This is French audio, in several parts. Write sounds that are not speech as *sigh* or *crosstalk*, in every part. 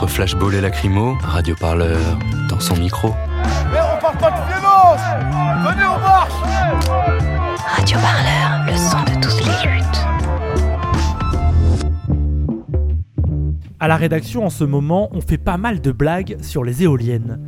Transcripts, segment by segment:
Entre flashball et lacrymo, Radio Parleur dans son micro. Mais on parle pas de clémence Venez, on marche Radio Parleur, le son de toutes les luttes. À la rédaction, en ce moment, on fait pas mal de blagues sur les éoliennes.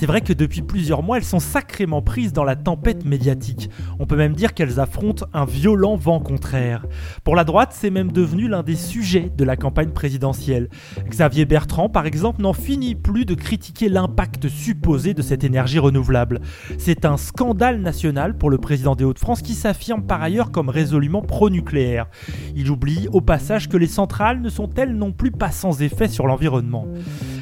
C'est vrai que depuis plusieurs mois, elles sont sacrément prises dans la tempête médiatique. On peut même dire qu'elles affrontent un violent vent contraire. Pour la droite, c'est même devenu l'un des sujets de la campagne présidentielle. Xavier Bertrand, par exemple, n'en finit plus de critiquer l'impact supposé de cette énergie renouvelable. C'est un scandale national pour le président des Hauts-de-France qui s'affirme par ailleurs comme résolument pro-nucléaire. Il oublie au passage que les centrales ne sont elles non plus pas sans effet sur l'environnement.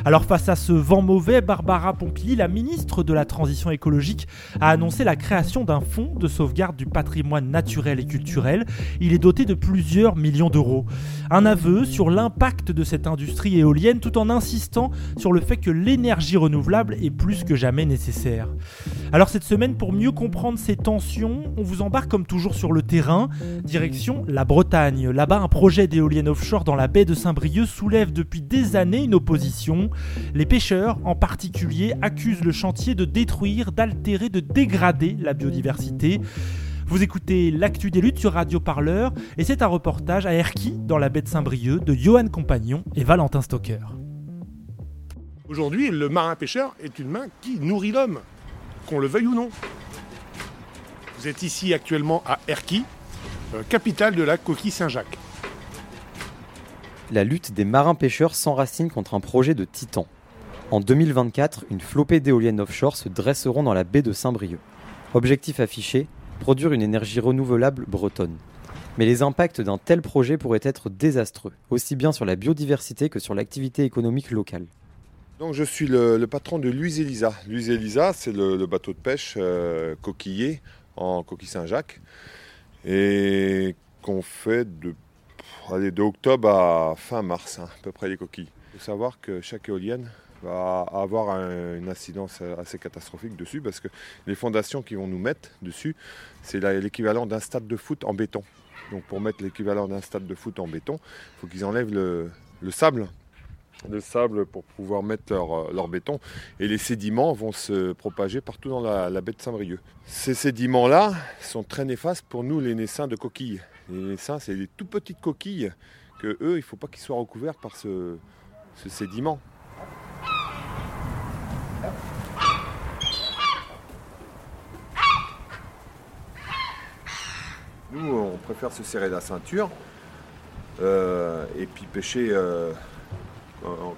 Alors face à ce vent mauvais, Barbara Pompili, la ministre de la Transition écologique, a annoncé la création d'un fonds de sauvegarde du patrimoine naturel et culturel. Il est doté de plusieurs millions d'euros. Un aveu sur l'impact de cette industrie éolienne tout en insistant sur le fait que l'énergie renouvelable est plus que jamais nécessaire. Alors cette semaine, pour mieux comprendre ces tensions, on vous embarque comme toujours sur le terrain, direction la Bretagne. Là-bas, un projet d'éolienne offshore dans la baie de Saint-Brieuc soulève depuis des années une opposition. Les pêcheurs, en particulier, accusent le chantier de détruire, d'altérer, de dégrader la biodiversité. Vous écoutez l'actu des luttes sur Radio Parleur et c'est un reportage à Erquy, dans la baie de Saint-Brieuc, de Johan Compagnon et Valentin Stocker. Aujourd'hui, le marin-pêcheur est une main qui nourrit l'homme, qu'on le veuille ou non. Vous êtes ici actuellement à Erquy, euh, capitale de la coquille Saint-Jacques. La lutte des marins-pêcheurs s'enracine contre un projet de titan. En 2024, une flopée d'éoliennes offshore se dresseront dans la baie de Saint-Brieuc. Objectif affiché produire une énergie renouvelable bretonne. Mais les impacts d'un tel projet pourraient être désastreux, aussi bien sur la biodiversité que sur l'activité économique locale. Donc je suis le, patron de l'Uise Elisa. L'Uise Elisa, c'est le, bateau de pêche euh, coquillé en coquille Saint-Jacques et qu'on fait de, octobre à fin mars, hein, à peu près les coquilles. Il faut savoir que chaque éolienne va avoir un- une incidence assez catastrophique dessus parce que les fondations qu'ils vont nous mettre dessus, c'est l'équivalent d'un stade de foot en béton. Donc pour mettre l'équivalent d'un stade de foot en béton, il faut qu'ils enlèvent le sable le sable pour pouvoir mettre leur, euh, leur béton et les sédiments vont se propager partout dans la, baie de Saint-Brieuc. Ces sédiments-là sont très néfastes pour nous les naissins de coquilles. Les naissins, c'est des tout petites coquilles que eux, il ne faut pas qu'ils soient recouverts par ce, sédiment. Nous, on préfère se serrer la ceinture euh, et puis pêcher, euh,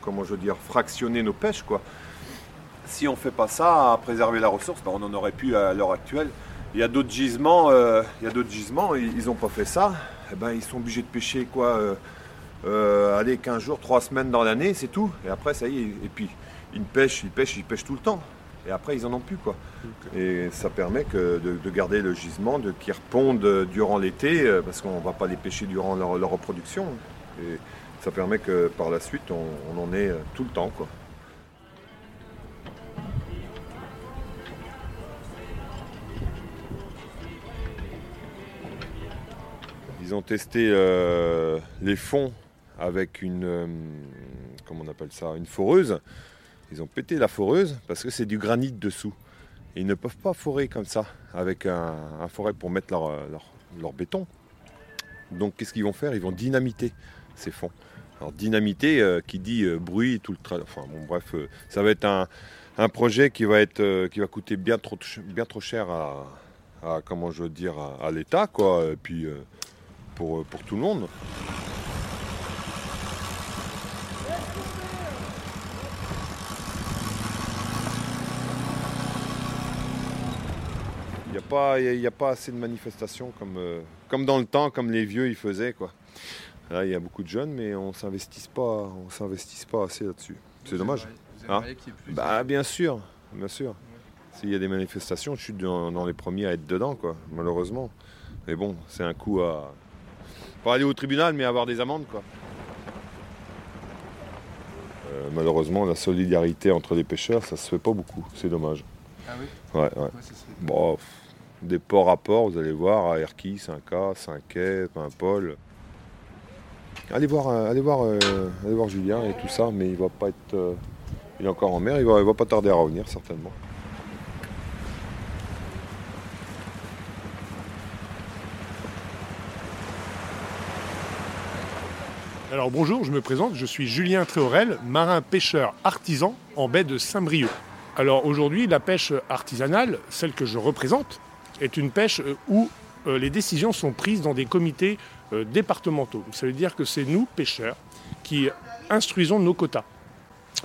comment je veux dire, fractionner nos pêches, quoi. Si on ne fait pas ça, à préserver la ressource, ben, on en aurait pu à l'heure actuelle. Il y a d'autres gisements, euh, il y a d'autres gisements, ils n'ont pas fait ça. Eh ben, ils sont obligés de pêcher quoi euh, euh, Allez, 15 jours, 3 semaines dans l'année, c'est tout. Et après, ça y est. Et puis, ils pêchent, ils pêchent, ils pêchent tout le temps. Et après, ils en ont plus, quoi. Et ça permet que de, de garder le gisement, de qu'ils repondent durant l'été, parce qu'on ne va pas les pêcher durant leur, leur reproduction. Et ça permet que par la suite, on, en ait euh, tout le temps. Ils ont testé euh, les fonds avec une, euh, comment on appelle ça, une foreuse. Ils ont pété la foreuse parce que c'est du granit dessous. Ils ne peuvent pas forer comme ça avec un, forêt pour mettre leur béton. Donc qu'est-ce qu'ils vont faire? Ils vont dynamiter ces fonds. Alors dynamiter, euh, qui dit euh, bruit, tout le tra- Enfin bon, bref, euh, ça va être un, un projet qui va être, qui va coûter bien trop, bien trop cher à, comment je veux dire, à, l'État, quoi. Et puis pour, pour tout le monde. Il n'y a, pas- pas assez de manifestations comme, comme dans le temps, comme les vieux ils faisaient. Quoi. Là, il y a beaucoup de jeunes, mais on ne s'investisse pas, assez là-dessus. C'est dommage. Vous Hein y ait plus Bah bien sûr, bien sûr. S'il y a des manifestations, je suis dans, dans les premiers à être dedans, quoi, malheureusement. Mais bon, c'est un coup à. Pas aller au tribunal, mais avoir des amendes, quoi. Euh, malheureusement, la solidarité entre les pêcheurs, ça se fait pas beaucoup. C'est dommage. Ah oui? Ouais, ouais. Bon, pff, des ports à port, vous allez voir, à Erquy, 5K, 5Quai, Paimpol. Allez voir, euh, allez, voir, euh, allez voir Julien et tout ça, mais il va pas être. euh, il est encore en mer, il va, va pas tarder à revenir, certainement. Alors bonjour, je me présente, je suis Julien Tréorel, marin pêcheur artisan en baie de Saint-Brieuc. Alors aujourd'hui, la pêche artisanale, celle que je représente, est une pêche où les décisions sont prises dans des comités euh, départementaux. Ça veut dire que c'est nous, pêcheurs, qui instruisons nos quotas.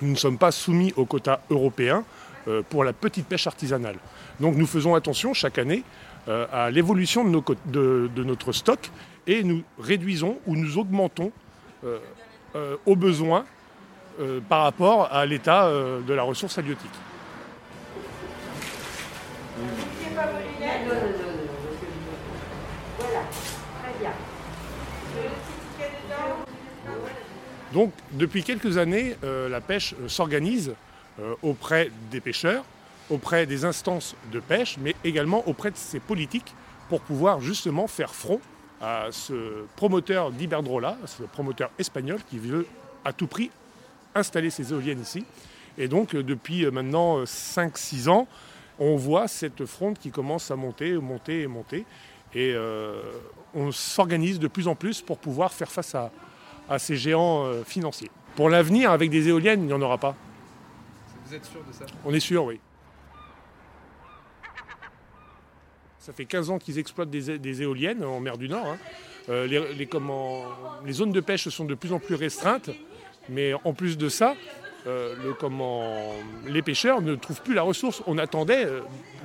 Nous ne sommes pas soumis aux quotas européens euh, pour la petite pêche artisanale. Donc nous faisons attention chaque année euh, à l'évolution de, de- notre stock et nous réduisons ou nous augmentons aux besoins par rapport à l'état de la ressource halieutique. Donc depuis quelques années, euh, la pêche euh, s'organise euh, auprès des pêcheurs, auprès des instances de pêche, mais également auprès de ces politiques pour pouvoir justement faire front à ce promoteur d'Iberdrola, ce promoteur espagnol qui veut à tout prix installer ses éoliennes ici. Et donc depuis maintenant 5-6 ans, on voit cette fronde qui commence à monter, monter et monter. Et on s'organise de plus en plus pour pouvoir faire face à, à ces géants euh, financiers. Pour l'avenir, avec des éoliennes, il n'y en aura pas. Vous êtes sûr de ça? On est sûr, oui. Ça fait 15 ans qu'ils exploitent des, éoliennes en mer du Nord. hein. Euh, les, les- comment- les zones de pêche sont de plus en plus restreintes. Mais en plus de ça, euh, le, comment, les pêcheurs ne trouvent plus la ressource. On attendait euh,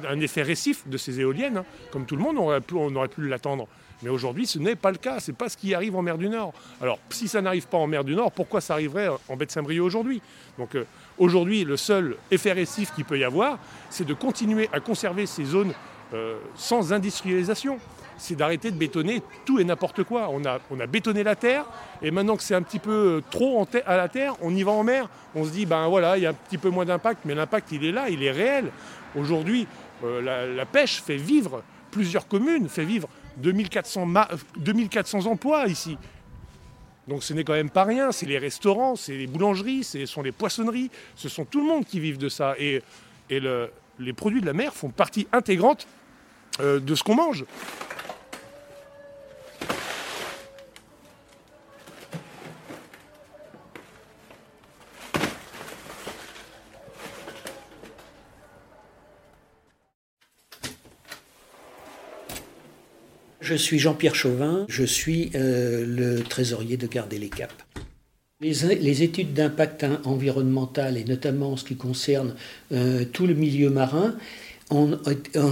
un effet récif de ces éoliennes. hein. Comme tout le monde, on aurait pu, on aurait pu l'attendre. Mais aujourd'hui, ce n'est pas le cas. Ce n'est pas ce qui arrive en mer du Nord. Alors, si ça n'arrive pas en mer du Nord, pourquoi ça arriverait en baie de Saint-Brieuc aujourd'hui? Donc, euh, aujourd'hui, le seul effet récif qu'il peut y avoir, c'est de continuer à conserver ces zones euh, sans industrialisation. C'est d'arrêter de bétonner tout et n'importe quoi. On a, on a bétonné la terre, et maintenant que c'est un petit peu euh, trop à la terre, on y va en mer. On se dit, ben voilà, il y a un petit peu moins d'impact, mais l'impact, il est là, il est réel. Aujourd'hui, la pêche fait vivre plusieurs communes, fait vivre 2400, ma- 2400 emplois ici. Donc ce n'est quand même pas rien, c'est les restaurants, c'est les boulangeries, ce sont les poissonneries, ce sont tout le monde qui vivent de ça. Et, et le- les produits de la mer font partie intégrante euh, de ce qu'on mange. Je suis Jean-Pierre Chauvin, je suis euh, le trésorier de Garder les Caps. Les, études d'impact hein, environnemental, et notamment en ce qui concerne euh, tout le milieu marin, ont,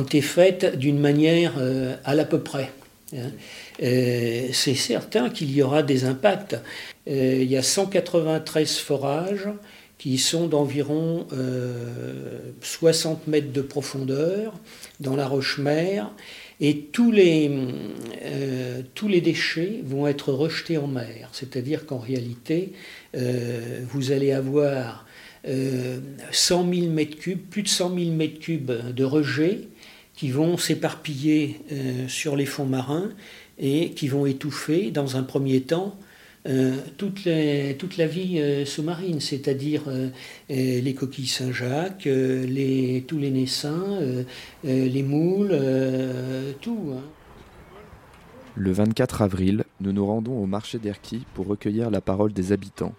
été faites d'une manière euh, à l'à peu près. hein. C'est certain qu'il y aura des impacts. Il y a 193 forages qui sont d'environ euh, 60 mètres de profondeur dans la roche-mer et tous les, euh, tous les déchets vont être rejetés en mer. C'est-à-dire qu'en réalité, euh, vous allez avoir euh, 100 000 mètres cubes, plus de 100 000 mètres cubes de rejets qui vont s'éparpiller euh, sur les fonds marins et qui vont étouffer dans un premier temps euh, toute, les- toute la vie euh, sous-marine, c'est-à-dire euh, euh, les coquilles Saint-Jacques, euh, les, tous les naissins, euh, euh, les moules, euh, tout. hein. Le 24 avril, nous nous rendons au marché d'Erquy pour recueillir la parole des habitants.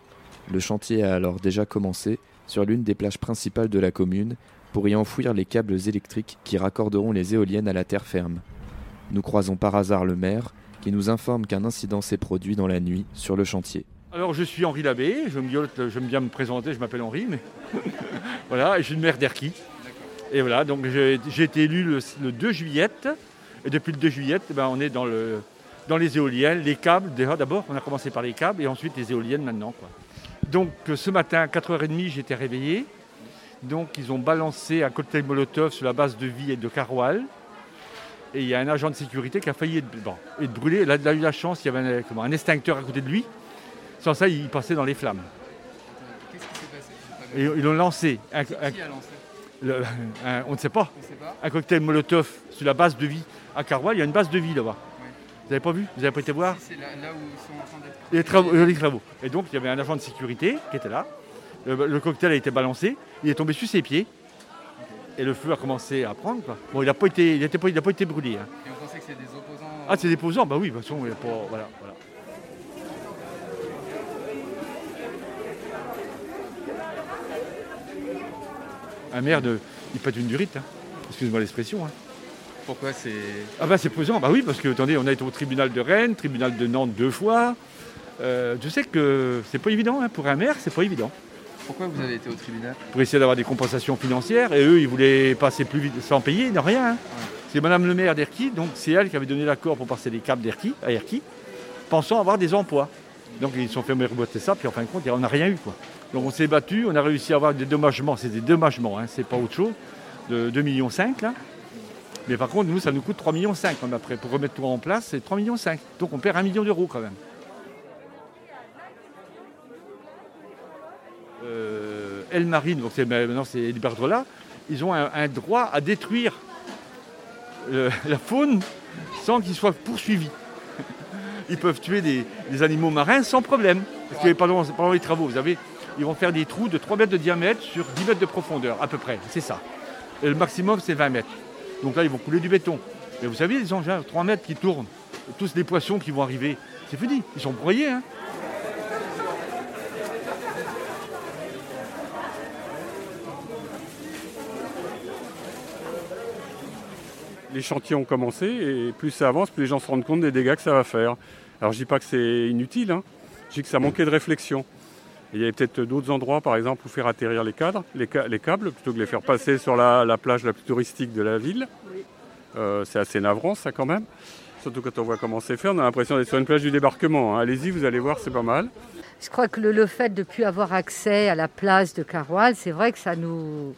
Le chantier a alors déjà commencé sur l'une des plages principales de la commune pour y enfouir les câbles électriques qui raccorderont les éoliennes à la terre ferme. Nous croisons par hasard le maire qui nous informe qu'un incident s'est produit dans la nuit sur le chantier. Alors je suis Henri Labbé, je me gueule- j'aime bien me présenter, je m'appelle Henri, mais *laughs* voilà, et je suis le maire d'Erquy. Et voilà, donc j'ai été élu le, le 2 juillet, et depuis le 2 juillet, eh ben, on est dans, le, dans les éoliennes, les câbles, déjà d'abord, on a commencé par les câbles, et ensuite les éoliennes maintenant. Quoi. Donc ce matin, à 4h30, j'étais réveillé. Donc ils ont balancé un cocktail Molotov sur la base de vie et de Carwal. Et il y a un agent de sécurité qui a failli être, bon, être brûlé. Il a eu la chance, il y avait un, un, extincteur à côté de lui. Sans ça, il passait dans les flammes. Qu'est-ce qui s'est passé? Et ils l'ont lancé. Un, Qui un- a lancé? Le- on ne sait pas. On sait pas. Un cocktail Molotov sur la base de vie. À Carwal, il y a une base de vie là-bas. Vous n'avez pas vu? Vous n'avez pas été voir? Si, c'est là, là où ils sont en train d'être. les travaux, euh, les travaux. Et donc, il y avait un agent de sécurité qui était là. Le, le cocktail a été balancé. Il est tombé sur ses pieds. Et le feu a commencé à prendre. quoi. Bon, il n'a pas, été- il pas, il n'a pas été brûlé. hein. Et on pensait que c'est des opposants. Ah, c'est des posants Bah oui, de toute façon, il a pas- voilà, voilà. Un maire, de, il pète une durite. hein. Excuse-moi l'expression. hein. Pourquoi c'est. Ah bah c'est pesant, bah oui, parce que attendez, on a été au tribunal de Rennes, tribunal de Nantes deux fois. Euh, je sais que c'est pas évident, hein, pour un maire, c'est pas évident. Pourquoi vous avez été au tribunal Pour essayer d'avoir des compensations financières, et eux, ils voulaient passer plus vite sans payer, non rien. hein. C'est Madame le maire d'Erquy, donc c'est elle qui avait donné l'accord pour passer les câbles d'Erquy, à Erquy, pensant avoir des emplois. Donc ils se sont fait reboîter ça, puis en fin de compte, on n'a rien eu. Quoi. Donc on s'est battu, on a réussi à avoir des dommagements, c'est des dommagements, hein, c'est pas autre chose, de 2,5 millions là. Mais par contre, nous, ça nous coûte 3,5 millions quand après. Pour remettre tout en place, c'est 3,5 millions. Donc on perd 1 million d'euros quand même. El Marine, donc c'est, maintenant c'est Iberdrola, ils ont un, droit à détruire *laughs* la faune sans qu'ils soient poursuivis. *laughs* Ils peuvent tuer des, animaux marins sans problème. Parce que pendant, les travaux, vous savez, ils vont faire des trous de 3 mètres de diamètre sur 10 mètres de profondeur, à peu près. C'est ça. Et le maximum, c'est 20 mètres. Donc là, ils vont couler du béton. Mais vous savez, les engins, 3 mètres qui tournent, tous les poissons qui vont arriver, c'est fini. Ils sont broyés. Hein. Les chantiers ont commencé et plus ça avance, plus les gens se rendent compte des dégâts que ça va faire. Alors je dis pas que c'est inutile, hein. je dis que ça manquait de réflexion. Il y avait peut-être d'autres endroits, par exemple, où faire atterrir les câbles, plutôt que de les faire passer sur la, la plage la plus touristique de la ville. Euh, c'est assez navrant ça quand même. Surtout quand on voit comment c'est fait, on a l'impression d'être sur une plage du débarquement. hein. Allez-y, vous allez voir, c'est pas mal. Je crois que le, le fait de ne plus avoir accès à la place de Carroil, c'est vrai que ça nous.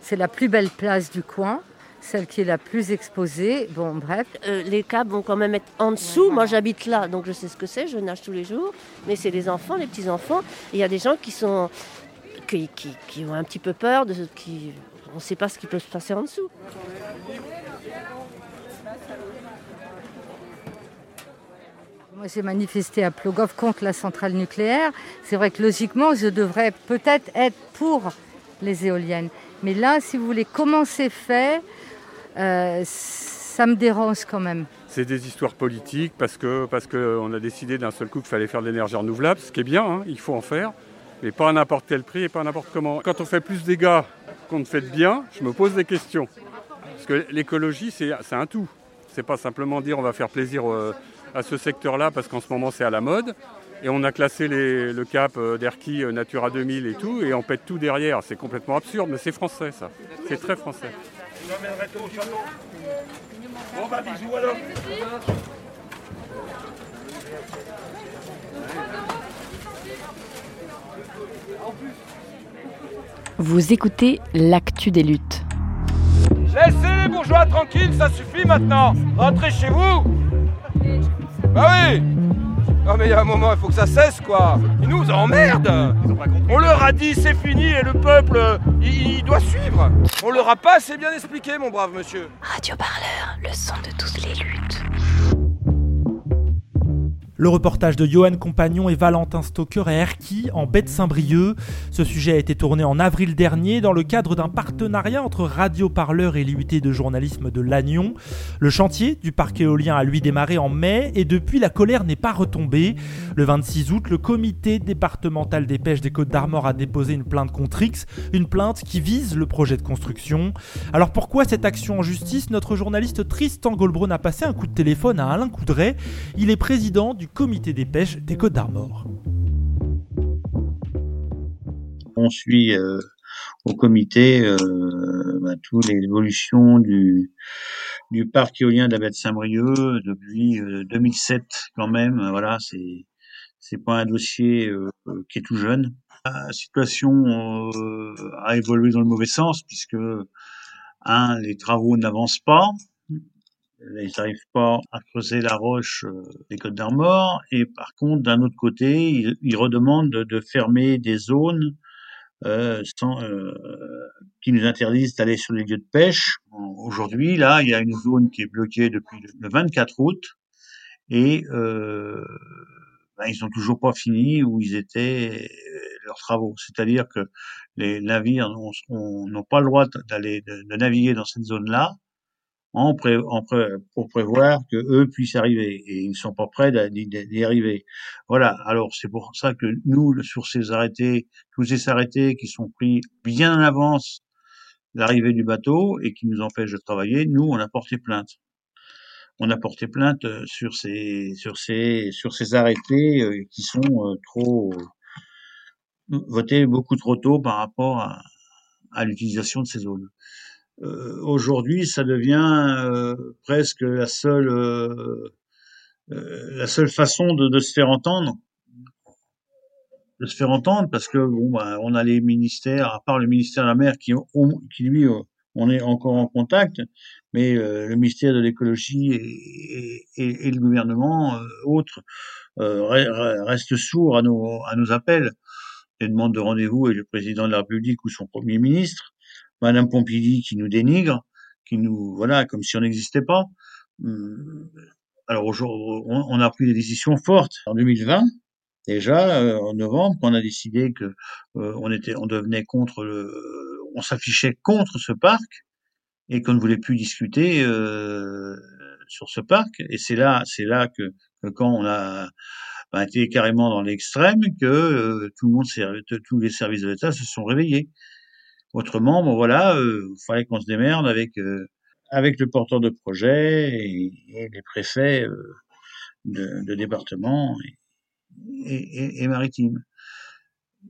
C'est la plus belle place du coin, celle qui est la plus exposée. Bon, bref. Euh, les câbles vont quand même être en dessous. Moi, j'habite là, donc je sais ce que c'est. Je nage tous les jours. Mais c'est les enfants, les petits-enfants. Et Il y a des gens qui sont. qui, qui- qui ont un petit peu peur. De, qui, on ne sait pas ce qui peut se passer en dessous. Moi, j'ai manifesté à Plogoff contre la centrale nucléaire. C'est vrai que logiquement, je devrais peut-être être pour les éoliennes. Mais là, si vous voulez, comment c'est fait, euh, ça me dérange quand même. C'est des histoires politiques parce que parce qu'on a décidé d'un seul coup qu'il fallait faire de l'énergie renouvelable, ce qui est bien, hein, il faut en faire, mais pas à n'importe quel prix et pas à n'importe comment. Quand on fait plus de dégâts qu'on ne fait de bien, je me pose des questions. Parce que l'écologie, c'est un tout. C'est pas simplement dire on va faire plaisir euh, à ce secteur-là parce qu'en ce moment c'est à la mode. Et on a classé les- le cap euh, d'Erquy euh, Natura 2000 et tout, et on pète tout derrière. C'est complètement absurde, mais c'est français ça. C'est très français. Bon bah bisous alors. Vous écoutez l'actu des luttes. Laissez les bourgeois tranquilles, ça suffit maintenant. Rentrez chez vous. Bah oui. Non mais il y a un moment, il faut que ça cesse quoi. Ils nous emmerdent. On leur a dit c'est fini et le peuple, euh, il, il doit suivre. On leur a pas assez bien expliqué, mon brave monsieur. Radio Parleur, le son de toutes les luttes. Le reportage de Johan Compagnon et Valentin Stoker à Erquy, en baie de Saint-Brieuc. Ce sujet a été tourné en avril dernier dans le cadre d'un partenariat entre Radio Parleur et l'IUT de journalisme de Lannion. Le chantier du parc éolien a lui démarré en mai et depuis la colère n'est pas retombée. Le 26 août, le comité départemental des pêches des Côtes d'Armor a déposé une plainte contre X, une plainte qui vise le projet de construction. Alors pourquoi cette action en justice? Notre journaliste Tristan Goldbrun a passé un coup de téléphone à Alain Coudray. Il est président du comité des pêches des Côtes d'Armor. On suit euh, au comité euh, bah, toutes les évolutions du, du parc éolien de la baie de Saint-Brieuc depuis euh, 2007 quand même. Voilà, c'est C'est pas un dossier euh, qui est tout jeune. La situation euh, a évolué dans le mauvais sens puisque un, les travaux n'avancent pas. Ils n'arrivent pas à creuser la roche euh, des Côtes d'Armor. Et par contre, d'un autre côté, ils, redemandent de, de fermer des zones euh, sans, euh, qui nous interdisent d'aller sur les lieux de pêche. Aujourd'hui, là, il y a une zone qui est bloquée depuis le 24 août et euh, ben, ils n'ont toujours pas fini où ils étaient euh, leurs travaux. C'est-à-dire que les navires n'ont pas le droit d'aller de, de, naviguer dans cette zone-là en pré, en pré, pour prévoir que eux puissent arriver et ils ne sont pas prêts d'y arriver. Voilà. Alors c'est pour ça que nous, sur ces arrêtés, tous ces arrêtés qui sont pris bien en avance l'arrivée du bateau et qui nous empêchent de travailler, nous on a porté plainte. On a porté plainte euh, sur ces sur ces sur ces arrêtés euh, qui sont euh, trop votés beaucoup trop tôt par rapport à, à l'utilisation de ces zones. Euh, aujourd'hui, ça devient euh, presque la seule euh, la seule façon de, de, se faire entendre, de se faire entendre, parce que bon, bah, on a les ministères, à part le ministère de la mer qui, qui lui, on est encore en contact, mais le ministère de l'écologie et, et, et, le gouvernement euh, autres euh, restent sourds à nos, à nos appels. Les demandes de rendez-vous avec le président de la République ou son premier ministre. Madame Pompili qui nous dénigre, qui nous voilà comme si on n'existait pas. Hum, alors aujourd'hui, on a pris des décisions fortes en 2020. Déjà euh, en novembre, on a décidé que euh, on était, on devenait contre le, on s'affichait contre ce parc et qu'on ne voulait plus discuter euh, sur ce parc. Et c'est là, c'est là que, que, quand on a bah, été carrément dans l'extrême, que euh, tout le monde, tous les services de l'État se sont réveillés. Autrement, bon voilà, il euh, fallait qu'on se démerde avec euh, avec le porteur de projet et, et les préfets euh, de, de, département et, et, et, maritime.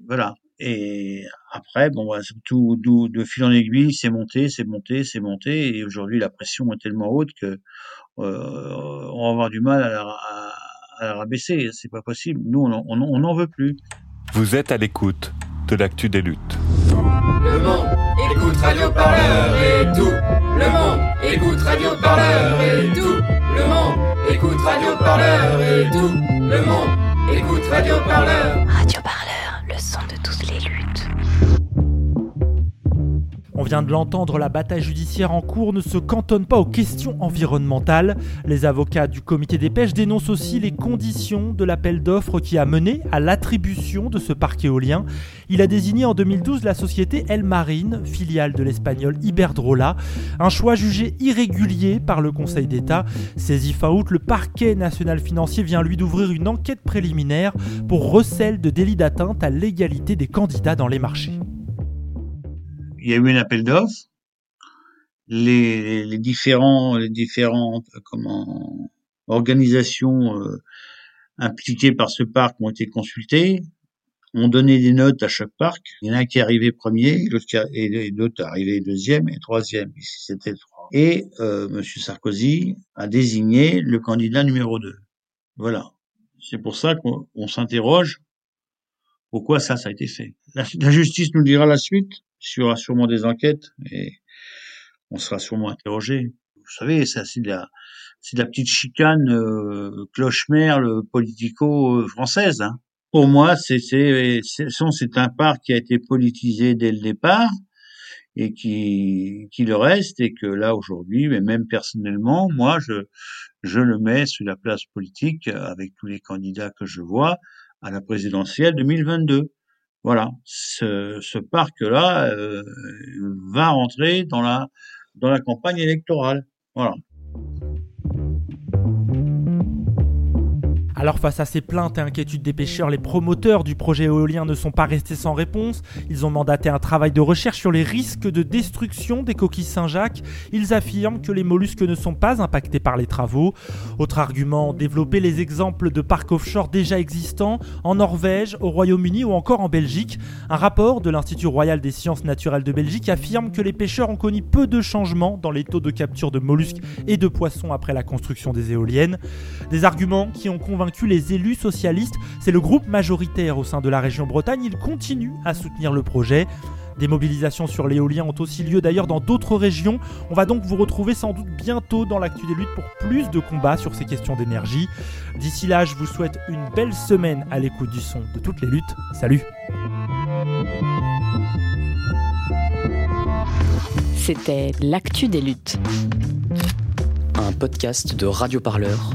Voilà. Et après, bon, voilà, tout, de fil en aiguille, c'est monté, c'est monté, c'est monté, et aujourd'hui la pression est tellement haute que on va avoir du mal à la, à, à la rabaisser. C'est pas possible. Nous, on n'en veut plus. Vous êtes à l'écoute de l'actu des luttes. Le monde écoute Radio Parleur et tout. Le monde écoute Radio Parleur et tout. Le monde écoute Radio Parleur et tout. Le monde écoute Radio Parleur. Vient de l'entendre, la bataille judiciaire en cours ne se cantonne pas aux questions environnementales. Les avocats du comité des pêches dénoncent aussi les conditions de l'appel d'offres qui a mené à l'attribution de ce parc éolien. Il a désigné en 2012 la société El Marine, filiale de l'espagnol Iberdrola, un choix jugé irrégulier par le Conseil d'État. Saisi fin août, le parquet national financier vient lui d'ouvrir une enquête préliminaire pour recel de délits d'atteinte à l'égalité des candidats dans les marchés il y a eu un appel d'offres. Les, les, différents, les différentes comment, organisations euh, impliquées par ce parc ont été consultées, ont donné des notes à chaque parc. Il y en a un qui est arrivé premier, l'autre et l'autre arrivé deuxième et troisième, c'était trois. Et euh, Monsieur Sarkozy a désigné le candidat numéro deux. Voilà. C'est pour ça qu'on s'interroge pourquoi ça, ça a été fait? La justice nous dira la suite? Il y aura sûrement des enquêtes et on sera sûrement interrogé. Vous savez, ça c'est de la, c'est de la petite chicane euh, cloche-merle politico-française. Hein. Pour moi, c'est c'est c'est un parc qui a été politisé dès le départ et qui qui le reste et que là aujourd'hui, mais même personnellement, moi je je le mets sur la place politique avec tous les candidats que je vois à la présidentielle 2022 voilà, ce, parc-là euh, va rentrer dans la dans la campagne électorale. Voilà. Alors face à ces plaintes et inquiétudes des pêcheurs, les promoteurs du projet éolien ne sont pas restés sans réponse. Ils ont mandaté un travail de recherche sur les risques de destruction des coquilles Saint-Jacques. Ils affirment que les mollusques ne sont pas impactés par les travaux. Autre argument, développer les exemples de parcs offshore déjà existants en Norvège, au Royaume-Uni ou encore en Belgique. Un rapport de l'Institut royal des sciences naturelles de Belgique affirme que les pêcheurs ont connu peu de changements dans les taux de capture de mollusques et de poissons après la construction des éoliennes. Des arguments qui ont convaincu convaincu les élus socialistes. C'est le groupe majoritaire au sein de la région Bretagne. Il continue à soutenir le projet. Des mobilisations sur l'éolien ont aussi lieu d'ailleurs dans d'autres régions. On va donc vous retrouver sans doute bientôt dans l'actu des luttes pour plus de combats sur ces questions d'énergie. D'ici là, je vous souhaite une belle semaine à l'écoute du son de toutes les luttes. Salut C'était l'actu des luttes. Un podcast de Radio Parleur.